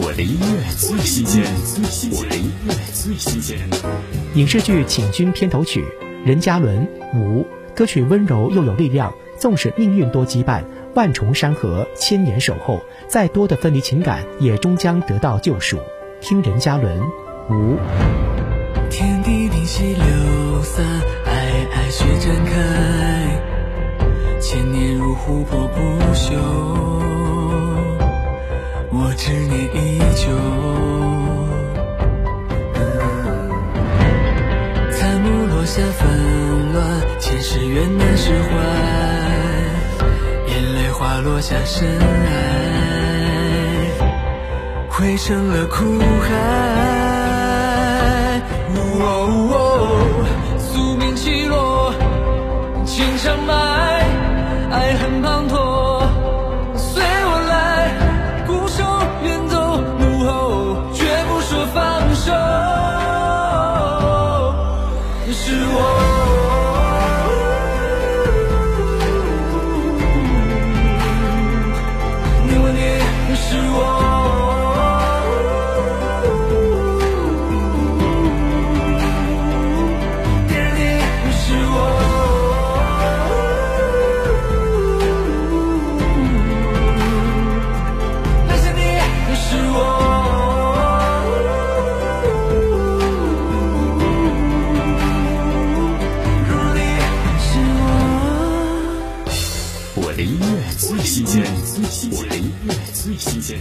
我的音乐最新鲜，我的音乐最新鲜。影视剧《请君》片头曲，任嘉伦五歌曲温柔又有力量，纵使命运多羁绊，万重山河，千年守候，再多的分离情感也终将得到救赎。听任嘉伦五。天地灵犀流散，爱爱雪展开，千年如琥珀不朽。执念依旧，残木落下纷乱，前世缘难释怀，眼泪滑落下深爱，汇成了苦海。呜哦呜哦宿命起落，情长满，是我。你问你是我。我的音乐最新鲜，我的音乐最新鲜。